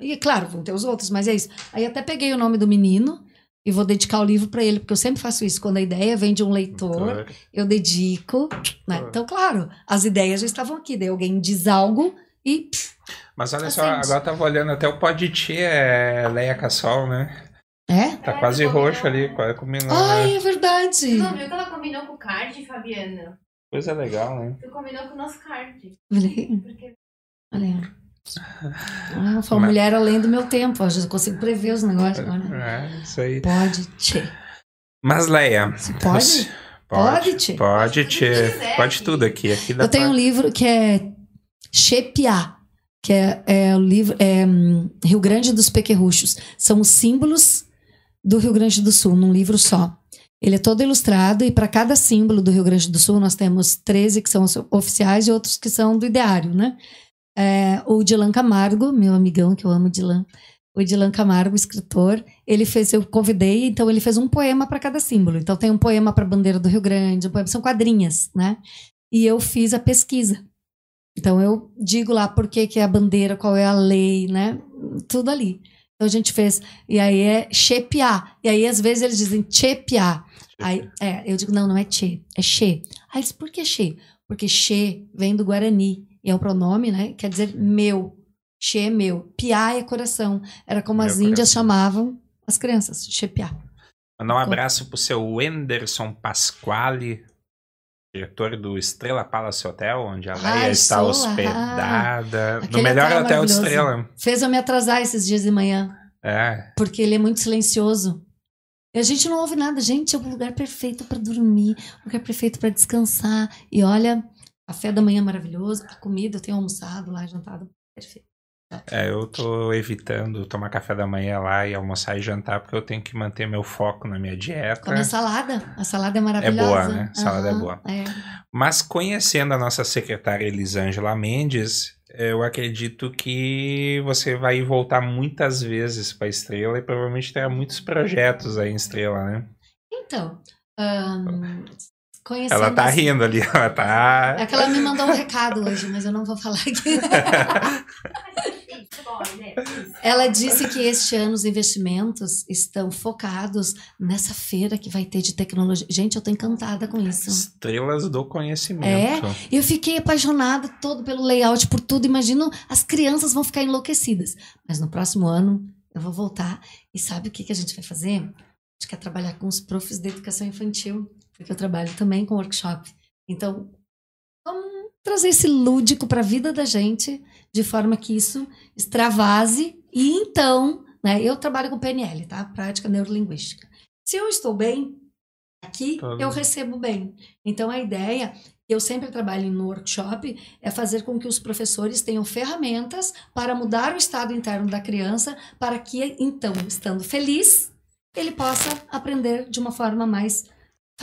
E claro, vão ter os outros, mas é isso. Aí até peguei o nome do menino e vou dedicar o livro para ele, porque eu sempre faço isso. Quando a ideia vem de um leitor, eu dedico, né? Então, claro, as ideias já estavam aqui. Daí alguém diz algo e... pff, Mas olha só, Acende. agora eu tava olhando até o Poditi, é Leia Cassol, né? é? Tá É, quase combinou. roxo ali, quase combinou, Ai, né? é verdade. Tu não viu que ela combinou com o card, Fabiana? Coisa legal, né? Tu combinou com o nosso card. Olha aí. Porque Olha. Ah, foi uma mulher além do meu tempo. Eu já consigo prever os negócios agora. É, isso aí. Pode, tchê. Mas, Leia. Pode? você- Pode, tchê. Pode, Pode tchê. tudo Pode aqui. tudo aqui. Eu tenho um livro que é Chepiá, que é, é o livro é, hum, Rio Grande dos Pequerruchos. São os símbolos do Rio Grande do Sul, num livro só. Ele é todo ilustrado e para cada símbolo do Rio Grande do Sul nós temos 13 que são oficiais e outros que são do ideário, né? É, o Dilan Camargo, meu amigão que eu amo Dilan, o Dilan Camargo, escritor, ele fez, eu convidei, então ele fez um poema para cada símbolo. Então tem um poema para a bandeira do Rio Grande, um poema, são quadrinhas, né? E eu fiz a pesquisa. Então eu digo lá por que, que é a bandeira, qual é a lei, né? Tudo ali. Então a gente fez. E aí é chepiá. E aí às vezes eles dizem chepiá. Aí é, eu digo, não, não é che, é che. Aí eles, por que che? Porque che vem do Guarani. E é um pronome, né? Quer dizer meu. Che é meu. Piá é coração. Era como Meu as índias coração. chamavam as crianças, chepiá. Mandar um abraço pro seu Wenderson Pasquale, diretor do Estrela Palace Hotel, onde a Leia está hospedada. No Aquele melhor hotel hotel de. Estrela. Fez eu me atrasar esses dias de manhã. É. porque ele é muito silencioso. E a gente não ouve nada. Gente, é o lugar perfeito para dormir, o lugar perfeito para descansar. E olha, café da manhã maravilhoso, a comida, eu tenho almoçado lá, jantado, perfeito. É, eu tô evitando tomar café da manhã lá e almoçar e jantar, porque eu tenho que manter meu foco na minha dieta. Come a salada, a salada é maravilhosa. boa, né? Salada é Aham, boa. é. Mas conhecendo a nossa secretária Elisângela Mendes, eu acredito que você vai voltar muitas vezes para Estrela e provavelmente terá muitos projetos aí em Estrela, né? Então, ahn, conhecendo... Ela tá as- rindo ali, ela tá. É que ela me mandou um recado hoje, mas eu não vou falar aqui. Ela disse que este ano os investimentos estão focados nessa feira que vai ter de tecnologia. Gente, eu tô encantada com isso. Estrelas do conhecimento. E eu fiquei apaixonada todo pelo layout, por tudo. Imagino, as crianças vão ficar enlouquecidas. Mas no próximo ano eu vou voltar. E sabe o que, que a gente vai fazer? A gente quer trabalhar com os profs de educação infantil, porque eu trabalho também com workshop. Então, vamos trazer esse lúdico para a vida da gente, de forma que isso extravase. E então, né, eu trabalho com PNL, tá? Prática Neurolinguística. Se eu estou bem aqui, Todo eu recebo bem. Então, a ideia eu sempre trabalho no workshop é fazer com que os professores tenham ferramentas para mudar o estado interno da criança, para que, então, estando feliz, ele possa aprender de uma forma mais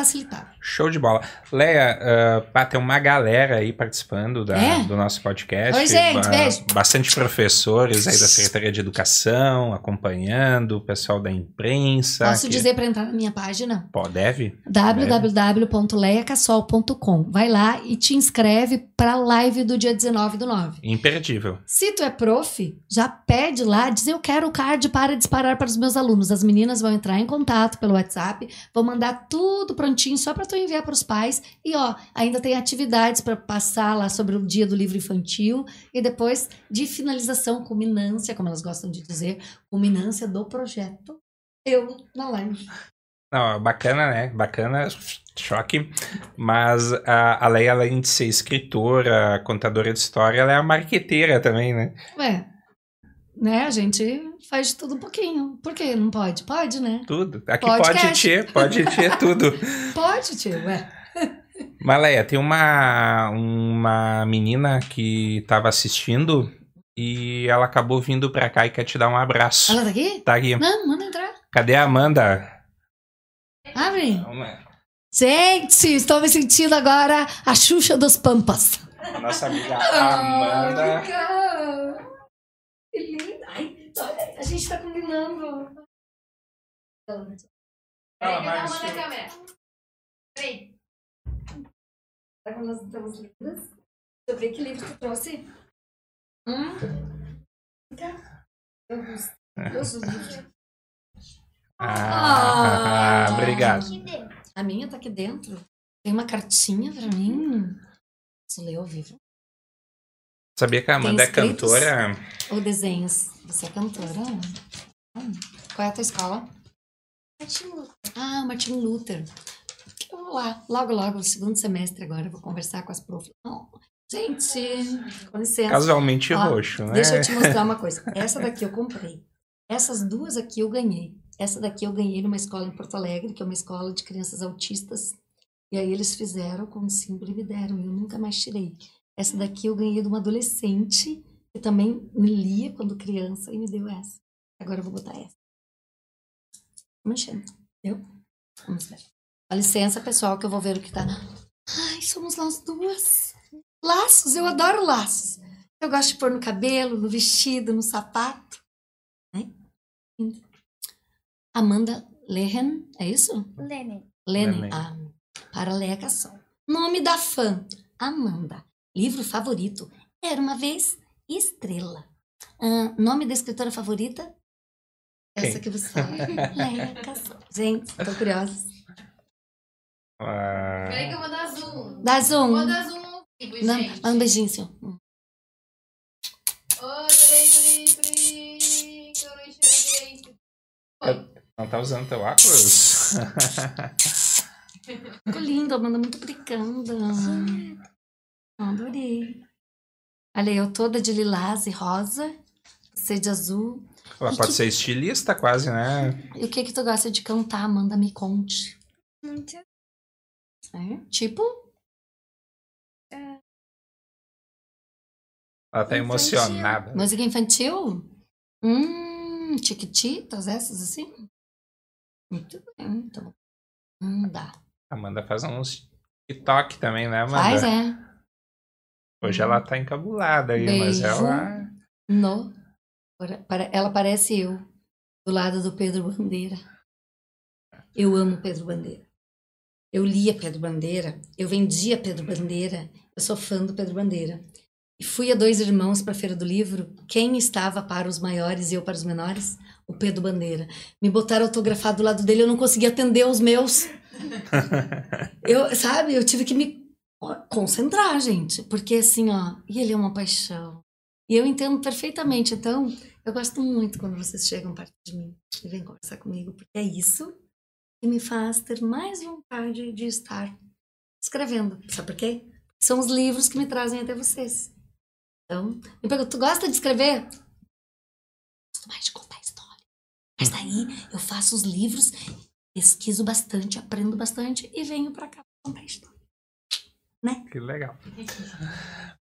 facilitada. Show de bola. Leia, uh, pá, tem uma galera aí participando da- É? do nosso podcast. Oi, gente, Ba- beijo. Bastante professores aí da Secretaria de Educação acompanhando, o pessoal da imprensa. Posso que- dizer para entrar na minha página? Pô, deve? www.leiacassol.com. Vai lá e te inscreve para a live do dia 19 do 9. Imperdível. Se tu é prof, já pede lá, diz eu quero o card para disparar para os meus alunos. As meninas vão entrar em contato pelo WhatsApp, vão mandar tudo prontinho só para tu enviar para os pais. E ó, ainda tem atividades para passar lá sobre o dia do livro infantil e depois de finalização, culminância, como elas gostam de dizer, culminância do projeto. Eu na live. Não, bacana, né? Bacana, choque. Mas a, a Leia, além de ser escritora, contadora de história, ela é a marqueteira também, né? Ué, né? A gente faz de tudo um pouquinho. Por que não pode? Pode, né? Tudo. Aqui pode Podcast. ter, pode ter tudo. Pode, tio, ué. Mas, Leia, tem uma, uma menina que tava assistindo e ela acabou vindo pra cá e quer te dar um abraço. Ela tá aqui? Tá aqui. Não, manda entrar. Cadê a Amanda? Abre. Gente, estou me sentindo agora a Xuxa dos Pampas. A nossa amiga Amanda. Olha, a gente tá combinando. Peraí, Fala, que tá Márcio. arrumando a câmera. Peraí. Olha como nós estamos lindas. Deixa eu ver que livro tu trouxe. Hum? Cá. Eu gosto. Eu gosto do livro. Ah, Ah. obrigado. A minha tá aqui dentro. Tem uma cartinha pra mim. Posso ler ao vivo? Sabia que a Amanda é cantora? Ou desenhos? Você é cantora? Hum. Qual é a tua escola? Ah, Martin Luther. Eu vou lá, logo, logo, no segundo semestre agora, eu vou conversar com as profs. Oh, gente, com licença. Casualmente Ó, roxo, né? Deixa eu te mostrar uma coisa. Essa daqui eu comprei. Essas duas aqui eu ganhei. Essa daqui eu ganhei numa escola em Porto Alegre, que é uma escola de crianças autistas. E aí eles fizeram com símbolo e me deram. E eu nunca mais tirei. Essa daqui eu ganhei de uma adolescente que também me lia quando criança e me deu essa. Agora eu vou botar essa. Vamos enchendo. Deu? Vamos ver. Dá licença, pessoal, que eu vou ver o que tá. Ai, somos nós duas. Laços, eu adoro laços. Eu gosto de pôr no cabelo, no vestido, no sapato. Né? Amanda Lehen, é isso? Lene. Lene. Lene. Ah, para Leca só. Nome da fã: Amanda. Livro favorito: Era uma vez Estrela. Ah, nome da escritora favorita? Essa Quem? que você fala. Leca só. Gente, tô curiosa. Ah, Peraí que eu vou dar zoom. Dá zoom. Vou dar zoom ao vivo, Não, gente. manda um beijinho, senhor. Hum. Ô, peraí, peraí, peraí. Que eu não enxerguei direito. Oi. não tá usando teu óculos? Ficou linda, Amanda, muito brincando. Adorei. Olha, eu toda de lilás e rosa, você de azul. Ela E pode que- ser estilista quase, né? E o que que tu gosta de cantar, Amanda? Me conte. Muito. É? Tipo? Ela tá Infantil. emocionada. Música infantil? Hum, chiquititas, essas assim? Muito bem, então. Hum, dá. Amanda faz uns TikTok também, né, Amanda? Faz, é. Hoje ela tá encabulada aí, mas Beijo. ela. No. Ela parece eu, do lado do Pedro Bandeira. Eu amo Pedro Bandeira. Eu lia Pedro Bandeira, eu vendia Pedro Bandeira, eu sou fã do Pedro Bandeira. E fui a dois irmãos para a Feira do Livro. Quem estava para os maiores e eu para os menores? O Pedro Bandeira. Me botaram autografado do lado dele, eu não conseguia atender os meus. Eu, sabe, eu tive que me concentrar, gente, porque assim, ó, e ele é uma paixão. E eu entendo perfeitamente, então, eu gosto muito quando vocês chegam perto de mim e vêm conversar comigo, porque é isso que me faz ter mais vontade de estar escrevendo. Sabe por quê? São os livros que me trazem até vocês. Então, me pergunta, tu gosta de escrever? Gosto mais de contar história. Mas daí eu faço os livros, pesquiso bastante, aprendo bastante e venho pra cá pra contar história. Que legal.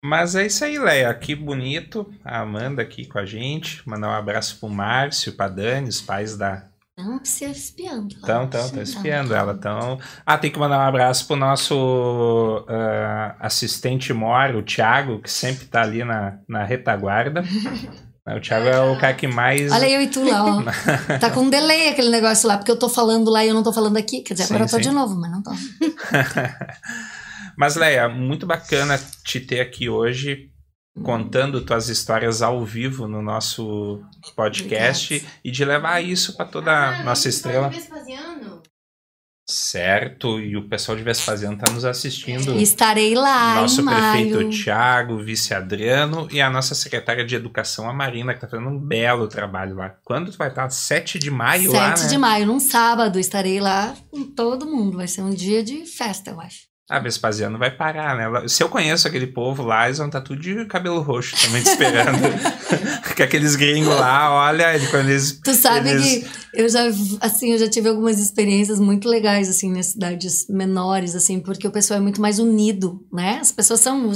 Mas é isso aí, Leia. Que bonito. A Amanda aqui com a gente. Mandar um abraço pro Márcio, pra Dani, os pais da. Não precisa espiando. Estão, estão, estão espiando ela. Tão... Ah, tem que mandar um abraço pro nosso ah, assistente mor, o Thiago, que sempre tá ali na, na retaguarda. o Thiago é o cara que mais. Olha eu e tu lá, ó. Tá com um delay aquele negócio lá, porque eu tô falando lá e eu não tô falando aqui. Quer dizer, Sim, agora eu tô sim. de novo, mas não tô. Mas, Leia, muito bacana te ter aqui hoje, contando tuas histórias ao vivo no nosso podcast Obrigada. e de levar isso para toda Ah, a nossa estrela. tá Vespasiano? Certo, e o pessoal de Vespasiano tá nos assistindo. Estarei lá Nosso maio. prefeito Tiago, o vice Adriano e a nossa secretária de educação, a Marina, que tá fazendo um belo trabalho lá. Quando tu vai estar? 7 de maio 7 lá, né? de maio, num sábado, estarei lá com todo mundo. Vai ser um dia de festa, eu acho. Ah, Vespasiano vai parar, né? Se eu conheço aquele povo lá, eles vão estar tudo de cabelo roxo também te esperando. que aqueles gringos lá, olha, ele- quando eles. Tu sabe eles- que eu já, assim, eu já tive algumas experiências muito legais, assim, nas cidades menores, assim, porque o pessoal é muito mais unido, né? As pessoas são,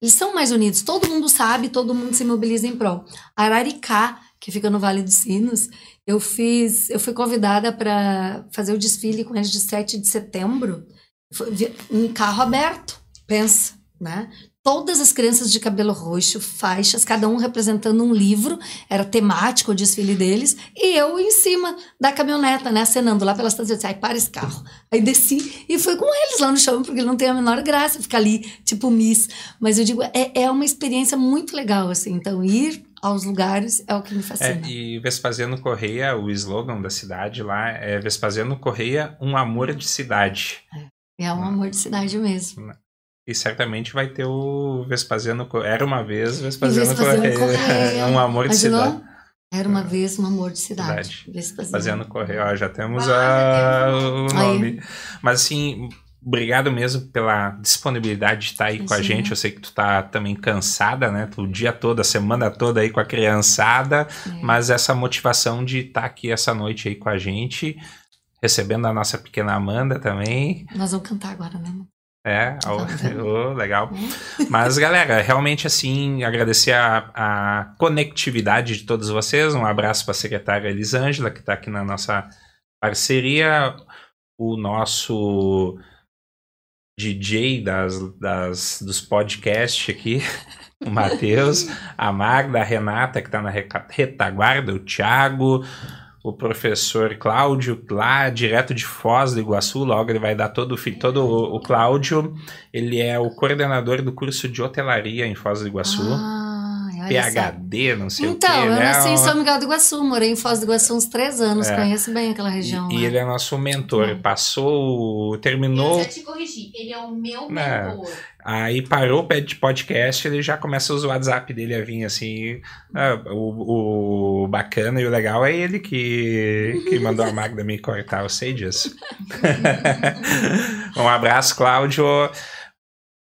eles são mais unidos. Todo mundo sabe, todo mundo se mobiliza em prol. Araricá, que fica no Vale dos Sinos, eu fiz, eu fui convidada para fazer o desfile com eles de 7 de setembro, Em carro aberto, pensa, né? Todas as crianças de cabelo roxo, faixas, cada um representando um livro, era temático o desfile deles, e eu em cima da caminhoneta, né, acenando lá pelas estação, eu disse, ai, para esse carro. Aí desci e fui com eles lá no chão, porque não tem a menor graça ficar ali, tipo Miss. Mas eu digo, é, é uma experiência muito legal, assim, então ir aos lugares é o que me É, fascina. e Vespasiano Correia, o slogan da cidade lá é Vespasiano Correia, um amor de cidade. É, um amor de cidade mesmo. E certamente vai ter o Vespasiano. Era uma vez Vespasiano, Vespasiano Correia. Correia. um amor de Imaginou? cidade. Era uma vez um amor de cidade. Cidade. Vespasiano. Correia, ó, já temos Ah, a- já o Aí. nome. Mas assim, obrigado mesmo pela disponibilidade de estar aí com a Imagina. gente. Eu sei que tu tá também cansada, né? O dia todo, a semana toda aí com a criançada. É. Mas essa motivação de estar aqui essa noite aí com a gente, recebendo a nossa pequena Amanda também. Nós vamos cantar agora, né? É, Tá legal. Hum. Mas, galera, realmente, assim, agradecer a, a conectividade de todos vocês. Um abraço para a secretária Elisângela, que está aqui na nossa parceria. O nosso DJ das, das, dos podcasts aqui, o Matheus. A Magda, a Renata, que está na retaguarda, o Thiago. O professor Cláudio, lá direto de Foz do Iguaçu, logo ele vai dar todo o fi- todo o, o Cláudio. Ele é o coordenador do curso de hotelaria em Foz do Iguaçu. Ah, olha só. PHD, não sei Então, o quê. eu né? nasci em São Miguel do Iguaçu, morei em Foz do Iguaçu uns três anos, É. conheço bem aquela região. E, e ele é nosso mentor. Hum. Passou, Eu terminou, já te corrigi. Ele é o meu É. mentor. aí parou o pé de podcast, ele já começa a usar o WhatsApp dele a vir assim. ah, o, o bacana e o legal é ele que, que mandou a Magda me cortar, eu sei disso. um abraço, Cláudio.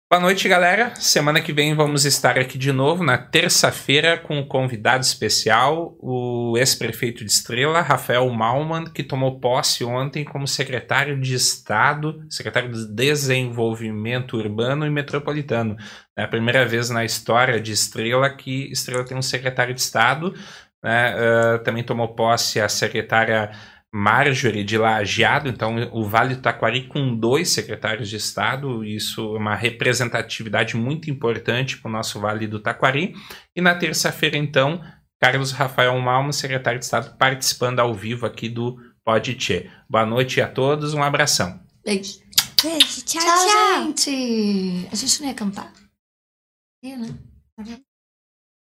Boa noite, galera. Semana que vem vamos estar aqui de novo, na terça-feira, com um convidado especial, o ex-prefeito de Estrela, Rafael Malman, que tomou posse ontem como secretário de Estado, secretário de Desenvolvimento Urbano e Metropolitano. É a primeira vez na história de Estrela que Estrela tem um secretário de Estado. né? Ah, também tomou posse a secretária Marjorie de Lajeado, então o Vale do Taquari com dois secretários de Estado, isso é uma representatividade muito importante para o nosso Vale do Taquari. E na terça-feira, então, Carlos Rafael Malmo, secretário de Estado, participando ao vivo aqui do Pode Tchê. Boa noite a todos, um abração. Beijo. Beijo, tchau, Tchau, tchau. gente. A gente não ia cantar? Ia, né?